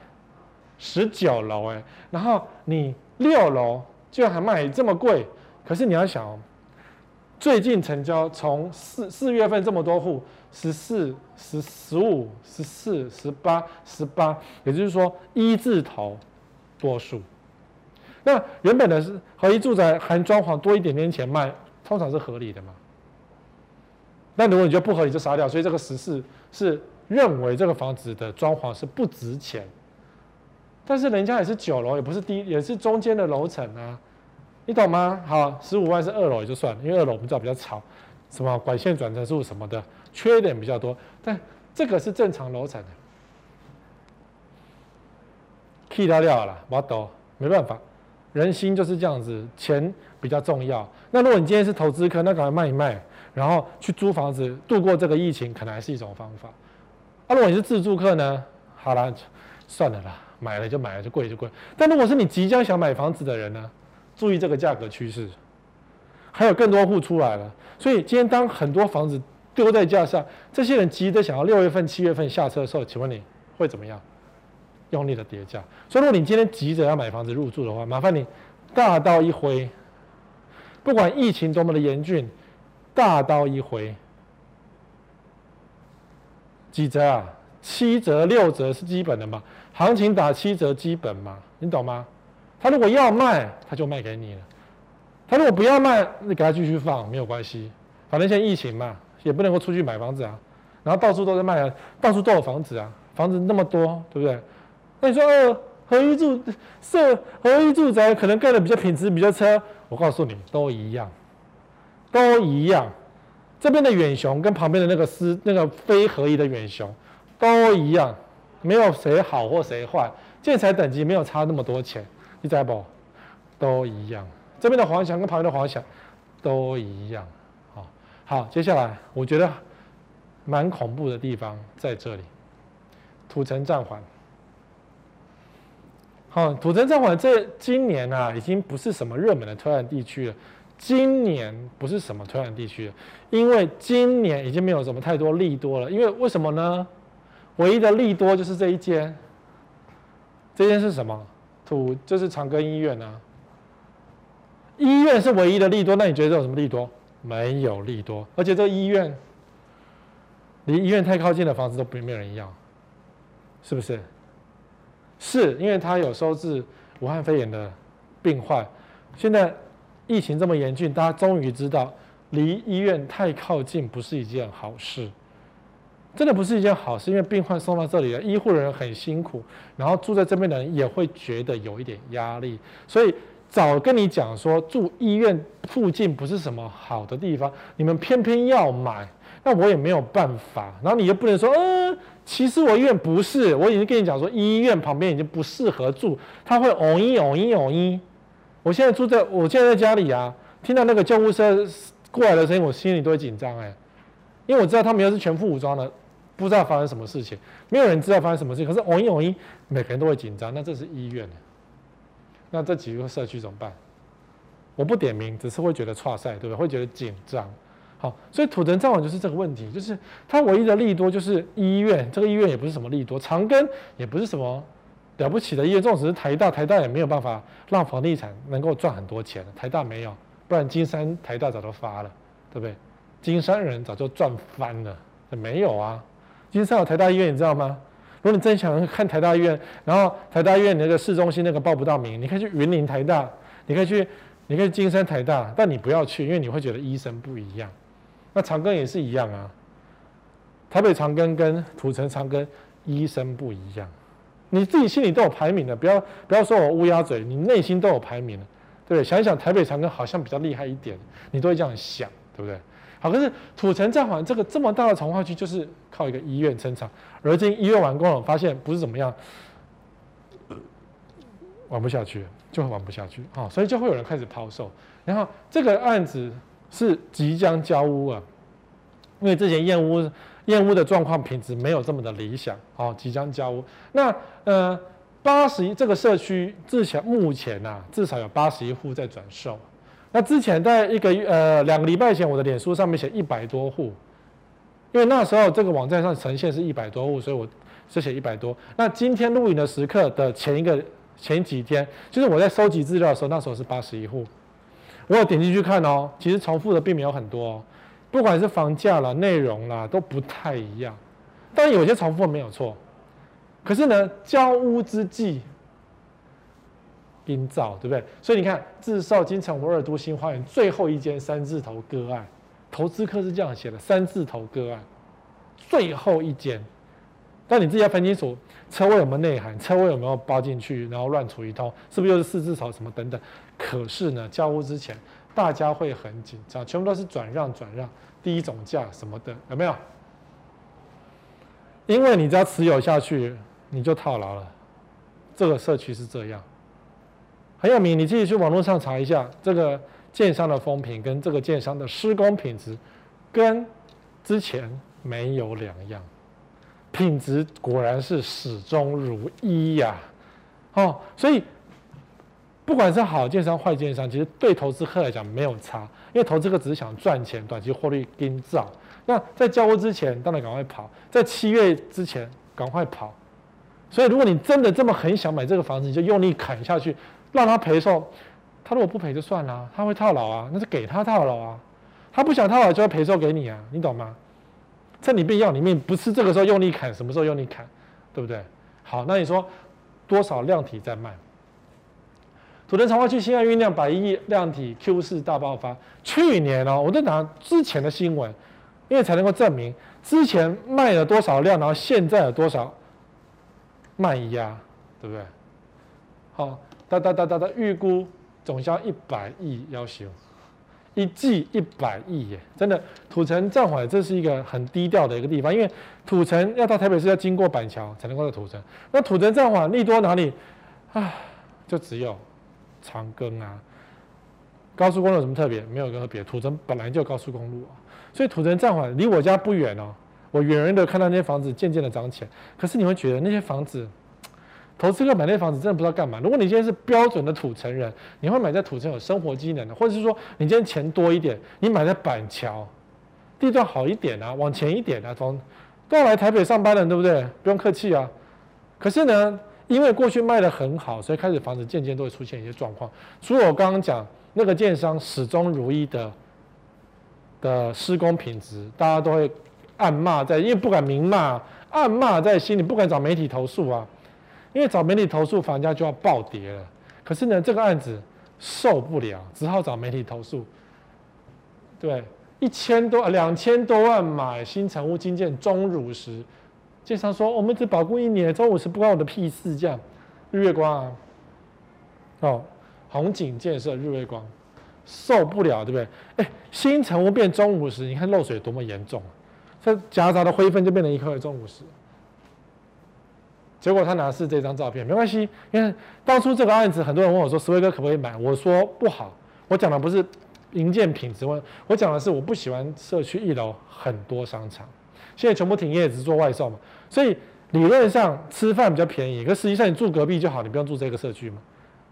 十九楼哎，然后你六楼居然还卖这么贵，可是你要想哦，最近成交从四四月份这么多户。十四、十十五、十四、十八、十八，也就是说一字头多数。那原本的是合一住宅含装潢多一点点钱卖，通常是合理的嘛？那如果你觉得不合理，就杀掉。所以这个十四是认为这个房子的装潢是不值钱，但是人家也是九楼，也不是低，也是中间的楼层啊，你懂吗？好，十五万是二楼也就算了，因为二楼我们知道比较吵，什么管线转承数什么的。缺点比较多，但这个是正常楼层的。K 掉掉了，我懂，没办法，人心就是这样子，钱比较重要。那如果你今天是投资客，那赶快卖一卖，然后去租房子度过这个疫情，可能还是一种方法。啊，如果你是自住客呢？好了，算了啦，买了就买了，就贵就贵。但如果是你即将想买房子的人呢？注意这个价格趋势，还有更多户出来了。所以今天当很多房子。丢在架上，这些人急着想要六月份、七月份下车的时候，请问你会怎么样？用力的叠价。所以，如果你今天急着要买房子入住的话，麻烦你大刀一挥，不管疫情多么的严峻，大刀一挥，几折啊？七折六折是基本的嘛，行情打七折基本嘛，你懂吗？他如果要卖，他就卖给你了；他如果不要卖，你给他继续放没有关系，反正现在疫情嘛，也不能够出去买房子啊，然后到处都在卖啊，到处都有房子啊，房子那么多，对不对？那你说呃，合一住社合一住宅可能盖的比较品质比较差，我告诉你都一样，都一样。这边的远雄跟旁边的那个私那个非合一的远雄都一样，没有谁好或谁坏，建材等级没有差那么多钱，你知道不？都一样。这边的华翔跟旁边的华翔都一样。好，好，接下来我觉得蛮恐怖的地方在这里，土城暂缓。好，土城暂缓这今年啊，已经不是什么热门的推案地区了。今年不是什么推案地区，因为今年已经没有什么太多利多了。因为为什么呢？唯一的利多就是这一间，这间是什么？土就是长庚医院啊。医院是唯一的利多，那你觉得有什么利多？没有利多，而且这医院离医院太靠近的房子都不没有人要，是不是？是因为它有收治武汉肺炎的病患，现在。疫情这么严峻，大家终于知道离医院太靠近不是一件好事，真的不是一件好事。因为病患送到这里了，医护人员很辛苦，然后住在这边的人也会觉得有一点压力。所以早跟你讲说，住医院附近不是什么好的地方，你们偏偏要买，那我也没有办法。然后你又不能说，嗯，其实我医院不是，我已经跟你讲说，医院旁边已经不适合住，它会嗡一嗡一嗡一。我现在住在，我现在在家里啊，听到那个救护车过来的声音，我心里都会紧张哎，因为我知道他们又是全副武装的，不知道发生什么事情，没有人知道发生什么事情，可是嗡一嗡一，每个人都会紧张。那这是医院，那这几个社区怎么办？我不点名，只是会觉得剉赛，对不对？会觉得紧张。好，所以土城暂缓就是这个问题，就是它唯一的利多就是医院，这个医院也不是什么利多，长庚也不是什么。了不起的医院，这种只是台大，台大也没有办法让房地产能够赚很多钱。台大没有，不然金山台大早就发了，对不对？金山人早就赚翻了，没有啊。金山有台大医院，你知道吗？如果你真想看台大医院，然后台大医院那个市中心那个报不到名，你可以去云林台大，你可以去，你可以金山台大，但你不要去，因为你会觉得医生不一样。那长庚也是一样啊，台北长庚跟土城长庚医生不一样。你自己心里都有排名的，不要不要说我乌鸦嘴，你内心都有排名的，对不对？想一想，台北长庚好像比较厉害一点，你都会这样想，对不对？好，可是土城暂缓这个这么大的重划区，就是靠一个医院撑场，而今医院完工了，发现不是怎么样，玩不下去，就会玩不下去啊，所以就会有人开始抛售，然后这个案子是即将交屋啊，因为之前验屋。燕屋的状况品质没有这么的理想，哦，即将交屋。那呃，八十一这个社区至少目前呐、至少有八十一户在转售。那之前在一个呃两个礼拜前，我的脸书上面写一百多户，因为那时候这个网站上呈现是一百多户，所以我是写一百多。那今天录影的时刻的前一个前几天，就是我在收集资料的时候，那时候是八十一户。我有点进去看哦，其实重复的并没有很多哦。不管是房价啦、内容啦，都不太一样。但有些重复没有错，可是呢，交屋之际，冰造，对不对？所以你看，自售金城武二都新花园最后一间三字头个案，投资客是这样写的：三字头个案，最后一间。但你自己要分清楚，车位有没有内涵，车位有没有包进去，然后乱出一通，是不是又是四字头什么等等？可是呢，交屋之前。大家会很紧张，全部都是转让转让，第一总价什么的，有没有？因为你只要持有下去，你就套牢了。这个社区是这样，很有名，你自己去网络上查一下，这个建商的风评跟这个建商的施工品质，跟之前没有两样，品质果然是始终如一呀、哦，所以。不管是好建商、坏建商，其实对投资客来讲没有差，因为投资客只是想赚钱，短期获利跟造。那在交屋之前，当然赶快跑；在七月之前，赶快跑。所以，如果你真的这么很想买这个房子，你就用力砍下去，让他赔售。他如果不赔就算了，他会套牢啊，那是给他套牢啊。他不想套牢就要赔售给你啊，你懂吗？趁你变要你命，不是这个时候用力砍，什么时候用力砍，对不对？好，那你说多少量体在卖？土城长化区新案酝酿百亿量体 Q 四大爆发。去年哦，我在拿之前的新闻，因为才能够证明之前卖了多少量，然后现在有多少卖压，对不对？好，哒哒哒哒哒，预估总销一百亿要求，一季一百亿耶，真的。土城暂缓，这是一个很低调的一个地方，因为土城要到台北市要经过板桥才能够到土城。那土城暂缓利多哪里？啊，就只有。长庚啊，高速公路有什么特别？没有任何别，土城本来就高速公路啊，所以土城暂缓离我家不远哦。我远远的看到那些房子渐渐的涨钱，可是你会觉得那些房子，投资客买那房子真的不知道干嘛。如果你今天是标准的土城人，你会买在土城有生活机能的，或者是说你今天钱多一点，你买在板桥，地段好一点啊，往前一点啊，从都要来台北上班的，对不对？不用客气啊。可是呢？因为过去卖得很好，所以开始房子渐渐都会出现一些状况。除了我刚刚讲那个建商始终如一的的施工品质，大家都会暗骂在，因为不敢明骂，暗骂在心里，不敢找媒体投诉啊。因为找媒体投诉，房价就要暴跌了。可是呢，这个案子受不了，只好找媒体投诉。对，一千多、两千多万买新成屋经建钟乳石。建商说：“我们只保固一年，中午是不关我的屁事。”这样，日月光啊，哦，宏景建设日月光受不了，对不对？哎，新城屋变中午石，你看漏水多么严重啊！这夹杂的灰分就变成一颗钟乳石。结果他拿的是这张照片，没关系，因为当初这个案子，很多人问我说：“石威哥可不可以买？”我说：“不好。”我讲的不是营建品质问，我讲的是我不喜欢社区一楼很多商场。现在全部停业，只做外售嘛。所以理论上吃饭比较便宜，可实际上你住隔壁就好，你不用住这个社区嘛。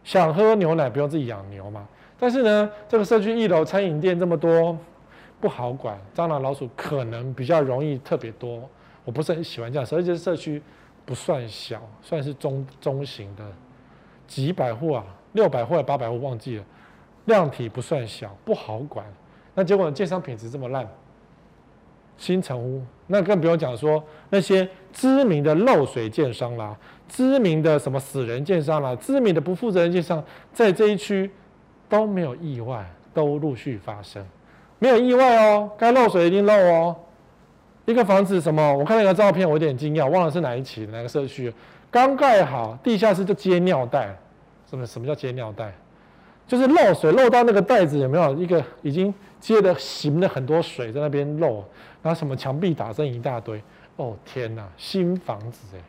想喝牛奶不用自己养牛嘛。但是呢，这个社区一楼餐饮店这么多，不好管，蟑螂老鼠可能比较容易特别多。我不是很喜欢这样，而且社区不算小，算是中中型的，几百户啊，六百户还八百户忘记了，量体不算小，不好管。那结果呢建商品质这么烂。新城屋，那更不用讲说那些知名的漏水建商啦，知名的什么死人建商啦，知名的不负责任建商，在这一区都没有意外，都陆续发生，没有意外哦，该漏水一定漏哦。一个房子什么？我看那个照片，我有点惊讶，忘了是哪一期哪个社区，刚盖好，地下室就接尿袋，什么什么叫接尿袋？就是漏水漏到那个袋子有没有一个已经接的行了很多水在那边漏。然后什么墙壁打针一大堆，哦天哪，新房子哎，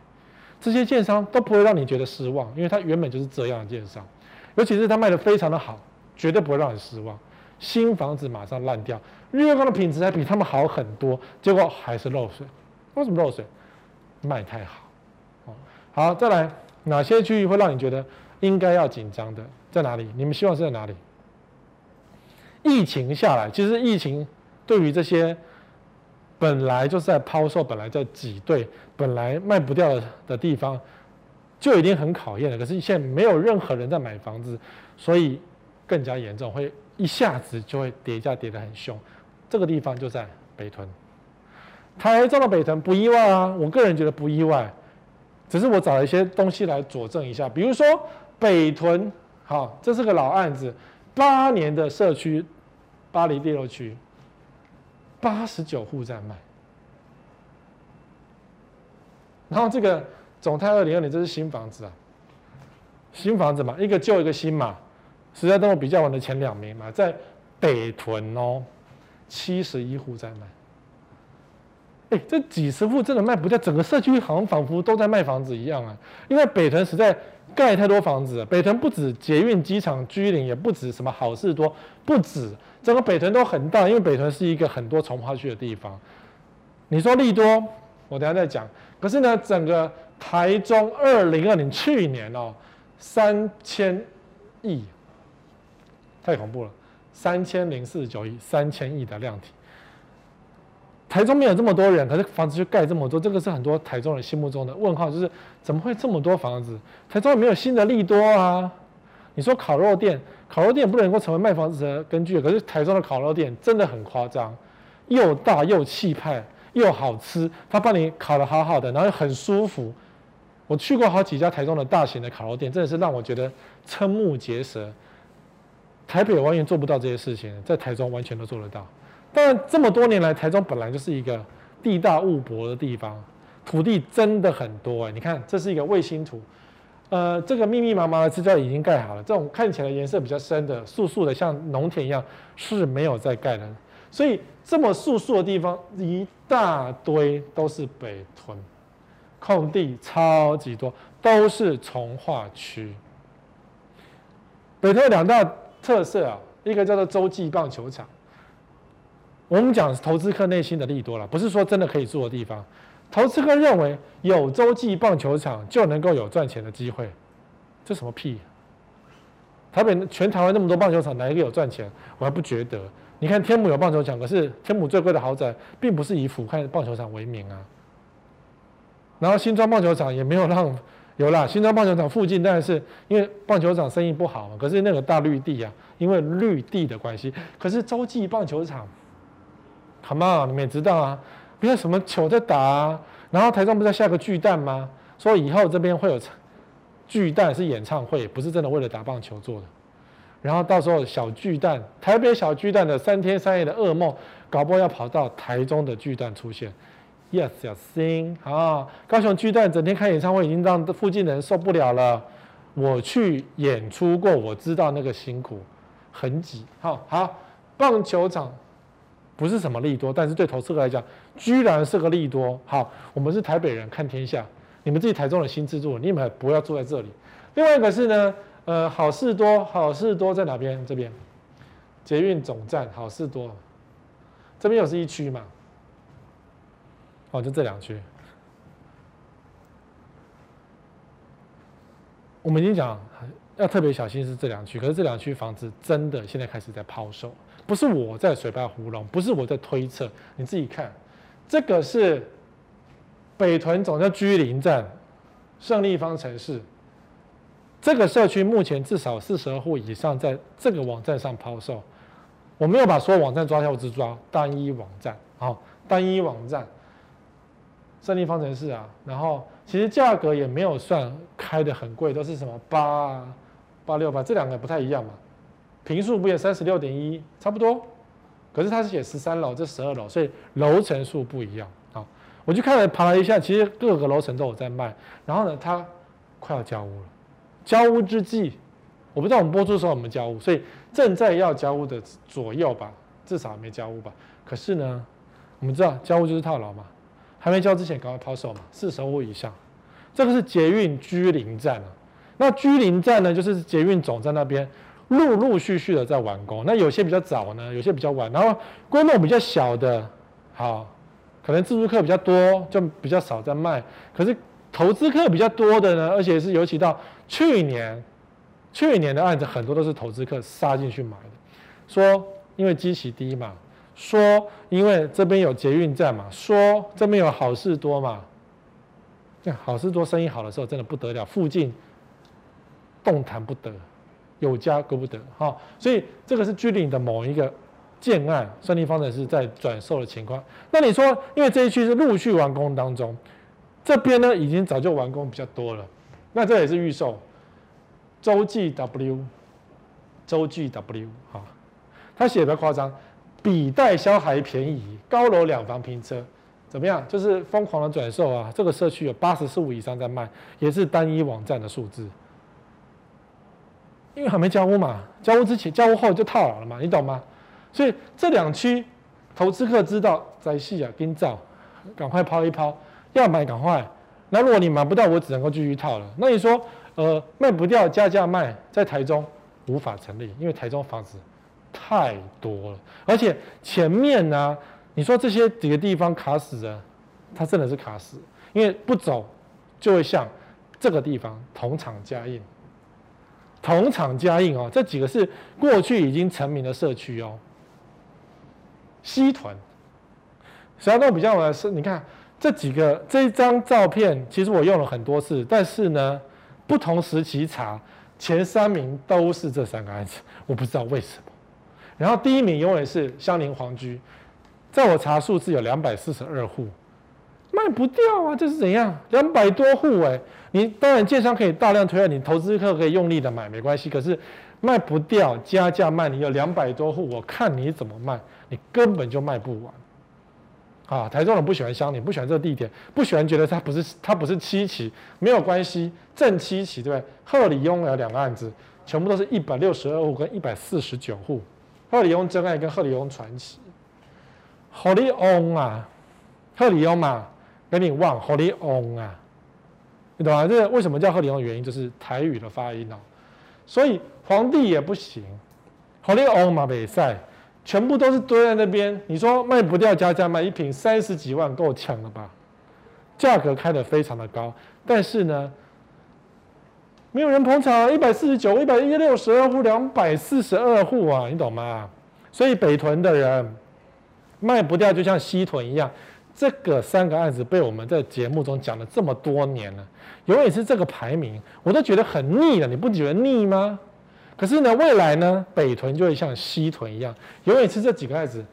这些建商都不会让你觉得失望，因为他原本就是这样的建商，尤其是他卖的非常的好，绝对不会让你失望。新房子马上烂掉，日月光的品质还比他们好很多，结果还是漏水。为什么漏水？卖太好。哦好，再来，哪些区域会让你觉得应该要紧张的？在哪里？你们希望是在哪里？疫情下来，其实疫情对于这些。本来就是在抛售，本来在挤兑，本来卖不掉的的地方，就已经很考验了。可是现在没有任何人在买房子，所以更加严重，会一下子就会跌价跌得很凶。这个地方就在北屯，台中的北屯不意外啊，我个人觉得不意外，只是我找了一些东西来佐证一下，比如说北屯，好，这是个老案子，八年的社区，巴黎第六区。八十九户在卖，然后这个总泰二零二零，这是新房子啊，新房子嘛，一个旧一个新嘛，实在跟我比较完的前两名嘛，在北屯哦，七十一户在卖，哎，这几十户真的卖不掉，整个社区好像仿佛都在卖房子一样啊，因为北屯实在盖太多房子，北屯不止捷运机场居零，也不止什么好事多，不止。整个北屯都很大，因为北屯是一个很多重划区的地方。你说利多，我等下再讲。可是呢，整个台中二零二零去年哦，三千亿，太恐怖了，三千零四十九亿，三千亿的量体。台中没有这么多人，可是房子就盖这么多，这个是很多台中人心目中的问号，就是怎么会这么多房子？台中没有新的利多啊？你说烤肉店？烤肉店不能够成为卖房子的根据，可是台中的烤肉店真的很夸张，又大又气派，又好吃，他帮你烤得好好的，然后又很舒服。我去过好几家台中的大型的烤肉店，真的是让我觉得瞠目结舌。台北完全做不到这些事情，在台中完全都做得到。但，这么多年来，台中本来就是一个地大物博的地方，土地真的很多哎。你看，这是一个卫星图。呃，这个密密麻麻的支架已经盖好了，这种看起来颜色比较深的、素素的，像农田一样，是没有再盖的。所以这么素素的地方，一大堆都是北屯，空地超级多，都是从化区。北屯两大特色啊，一个叫做洲际棒球场。我们讲投资客内心的利多了，不是说真的可以住的地方。投资客认为有洲际棒球场就能够有赚钱的机会，这什么屁？台北全台湾那么多棒球场，哪一个有赚钱？我还不觉得。你看天母有棒球场，可是天母最贵的豪宅并不是以俯瞰棒球场为名啊。然后新庄棒球场也没有让有啦，新庄棒球场附近当然是因为棒球场生意不好嘛，可是那个大绿地啊，因为绿地的关系。可是洲际棒球场，好嘛，你们也知道啊。不要什么球在打啊，然后台中不是要下个巨蛋吗？说以后这边会有巨蛋是演唱会，不是真的为了打棒球做的。然后到时候小巨蛋，台北小巨蛋的三天三夜的噩梦，搞不好要跑到台中的巨蛋出现。Yes，小心啊！高雄巨蛋整天开演唱会，已经让附近的人受不了了。我去演出过，我知道那个辛苦，很挤。好好，棒球场。不是什么利多，但是对投资客来讲，居然是个利多。好，我们是台北人看天下，你们自己台中的新制作，你们不要住在这里。另外一个是呢，呃，好事多，好事多在哪边？这边，捷运总站，好事多，这边又是一区嘛？哦，就这两区。我们已经讲要特别小心是这两区，可是这两区房子真的现在开始在抛售。不是我在嘴巴胡弄，不是我在推测，你自己看，这个是北屯总叫居林站，胜利方程式，这个社区目前至少四十二户以上在这个网站上抛售，我没有把所有网站抓下，我只抓单一网站，好，单一网站，胜利方程式啊，然后其实价格也没有算开的很贵，都是什么八八六八，这两个不太一样嘛。坪数不也三十六点一，差不多，可是它是写十三楼，这十二楼，所以楼层数不一样啊。我就看了爬了一下，其实各个楼层都有在卖。然后呢，它快要交屋了，交屋之际，我不知道我们播出的时候有没有交屋，所以正在要交屋的左右吧，至少还没交屋吧。可是呢，我们知道交屋就是套牢嘛，还没交之前赶快抛售嘛，四十户以上。这个是捷运居林站啊，那居林站呢，就是捷运总站那边。陆陆续续的在完工，那有些比较早呢，有些比较晚。然后规模比较小的，好，可能自住客比较多，就比较少在卖。可是投资客比较多的呢，而且是尤其到去年，去年的案子很多都是投资客杀进去买的。说因为基期低嘛，说因为这边有捷运站嘛，说这边有好事多嘛。那好事多生意好的时候真的不得了，附近动弹不得。有家归不得哈，所以这个是居林的某一个建案，胜利方程式在转售的情况。那你说，因为这一区是陆续完工当中，这边呢已经早就完工比较多了，那这也是预售，洲际 W，洲际 W 哈，他写的夸张，比代销还便宜，高楼两房平车，怎么样？就是疯狂的转售啊！这个社区有八十四五以上在卖，也是单一网站的数字。因为还没交屋嘛，交屋之前、交屋后就套牢了嘛，你懂吗？所以这两区投资客知道在戏啊，跟造，赶快抛一抛，要买赶快。那如果你买不到，我只能够继续套了。那你说，呃，卖不掉加价卖，在台中无法成立，因为台中房子太多了，而且前面呢、你说这些几个地方卡死了，它真的是卡死，因为不走就会像这个地方同场加印。同厂加印哦，这几个是过去已经成名的社区哦。西屯，实际上比较我来说，你看这几个这一张照片，其实我用了很多次，但是呢，不同时期查前三名都是这三个案子，我不知道为什么。然后第一名永远是香林皇居，在我查数字有两百四十二户，卖不掉啊，这是怎样？两百多户哎，你当然建商可以大量推案，你投资客可以用力的买，没关系。可是卖不掉，加价卖，你有两百多户，我看你怎么卖，你根本就卖不完。啊，台中人不喜欢乡里，不喜欢这个地点，不喜欢觉得它不是它不是七期，没有关系，正七期对不对？鹤里雍有两个案子，全部都是一百六十二户跟一百四十九户，鹤里雍真爱跟鹤里雍传奇，鹤里雍啊，鹤里雍嘛，给你忘鹤里雍啊，你懂吗？这为什么叫鹤里雍的原因就是台语的发音哦，所以皇帝也不行，鹤里雍嘛袂使。全部都是堆在那边，你说卖不掉，加价卖一瓶三十几万，够呛了吧？价格开得非常的高，但是呢，没有人捧场，一百四十九，一百一六十二户，两百四十二户啊，你懂吗？所以北屯的人卖不掉，就像西屯一样，这个三个案子被我们在节目中讲了这么多年了，永远是这个排名，我都觉得很腻了，你不觉得腻吗？可是呢，未来呢，北屯就会像西屯一样，永远是这几个案子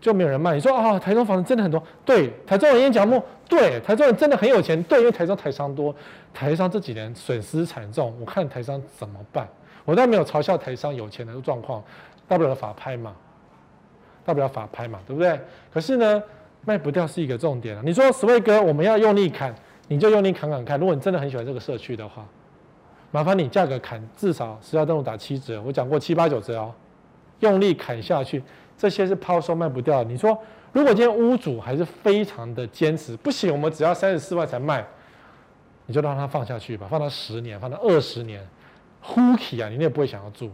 就没有人卖。你说啊、台中房子真的很多，对，台中人烟角木，对，台中人真的很有钱，对，因为台中台商多，台商这几年损失惨重，我看台商怎么办？我倒没有嘲笑台商有钱的状况，大不了法拍嘛，大不了法拍嘛，对不对？可是呢，卖不掉是一个重点啊。你说，十位哥，我们要用力砍，你就用力砍砍看。如果你真的很喜欢这个社区的话。麻烦你价格砍至少实价登录打七折，我讲过七八九折哦，用力砍下去，这些是抛售卖不掉的。你说，如果今天屋主还是非常的坚持，不行，我们只要三十四万才卖，你就让他放下去吧，放到十年，放到二十年，呼气啊，你也不会想要住，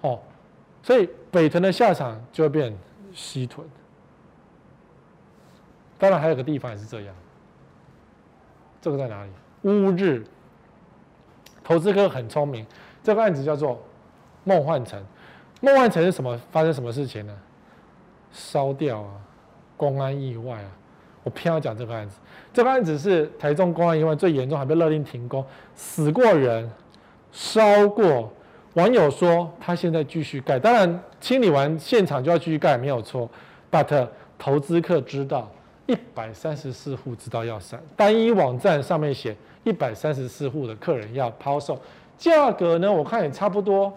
哦，所以北屯的下场就会变西屯。当然还有个地方也是这样，这个在哪里？乌日。投资客很聪明，这个案子叫做梦幻城。梦幻城是什么？发生什么事情呢？烧掉啊，公安意外啊！我偏要讲这个案子。这个案子是台中公安意外最严重，还被勒令停工，死过人，烧过。网友说他现在继续盖，当然清理完现场就要继续盖，没有错。But 投资客知道，一百三十四户知道要删，单一网站上面写。一百三十四户的客人要抛售，价格呢？我看也差不多，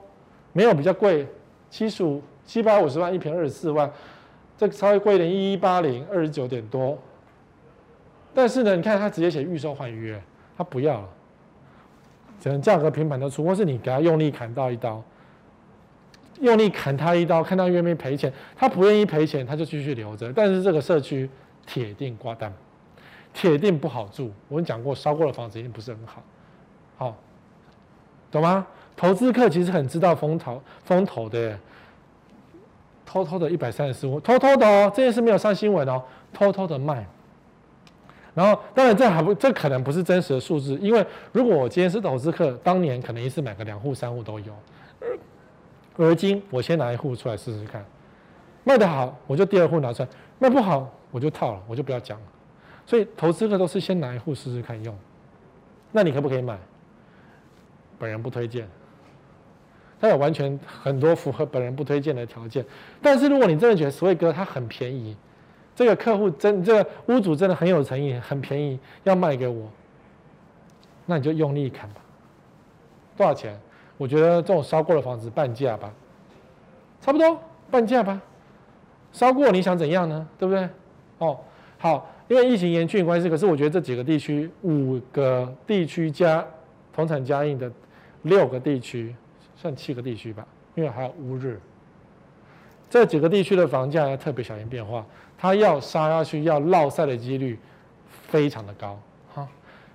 没有比较贵，七十五七百五十万一平，二十四万，这个稍微贵一点，一一八零，二十九点多。但是呢，你看他直接写预售换约，他不要了，只能价格平盘的出，或是你给他用力砍到一刀，用力砍他一刀，看他愿不愿意赔钱，他不愿意赔钱，他就继续留着。但是这个社区铁定挂单。铁定不好住，我跟你讲过，烧过的房子一定不是很好，好，懂吗？投资客其实很知道风投，风投的，偷偷的一百三十四户，偷偷的哦，这件事没有上新闻哦，偷偷的卖。然后，当然这还不，这可能不是真实的数字，因为如果我今天是投资客，当年可能一次买个两户、三户都有。而今我先拿一户出来试试看，卖得好我就第二户拿出来，卖不好我就套了，我就不要讲了。所以投资客都是先拿一户试试看用，那你可不可以买？本人不推荐。他有完全很多符合本人不推荐的条件，但是如果你真的觉得十位哥他很便宜，这个客户真这个屋主真的很有诚意，很便宜要卖给我，那你就用力砍吧。多少钱？我觉得这种烧过的房子半价吧，差不多半价吧。烧过你想怎样呢？对不对？哦，好。因为疫情严峻关系，可是我觉得这几个地区，五个地区加同产加印的六个地区，算七个地区吧，因为还有乌日，这几个地区的房价要特别小心变化，它要杀下去要落赛的几率非常的高。哈，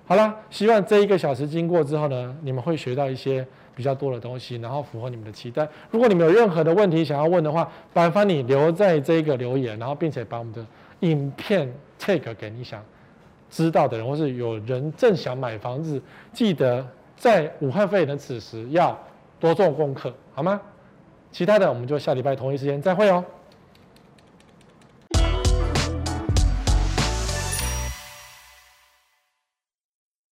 好了，希望这一个小时经过之后呢，你们会学到一些比较多的东西，然后符合你们的期待。如果你们有任何的问题想要问的话，麻烦你留在这个留言，然后并且把我们的影片。take 给你想知道的人，或是有人正想买房子，记得在武汉肺炎的此时要多做功课，好吗？其他的我们就下礼拜同一时间再会哦。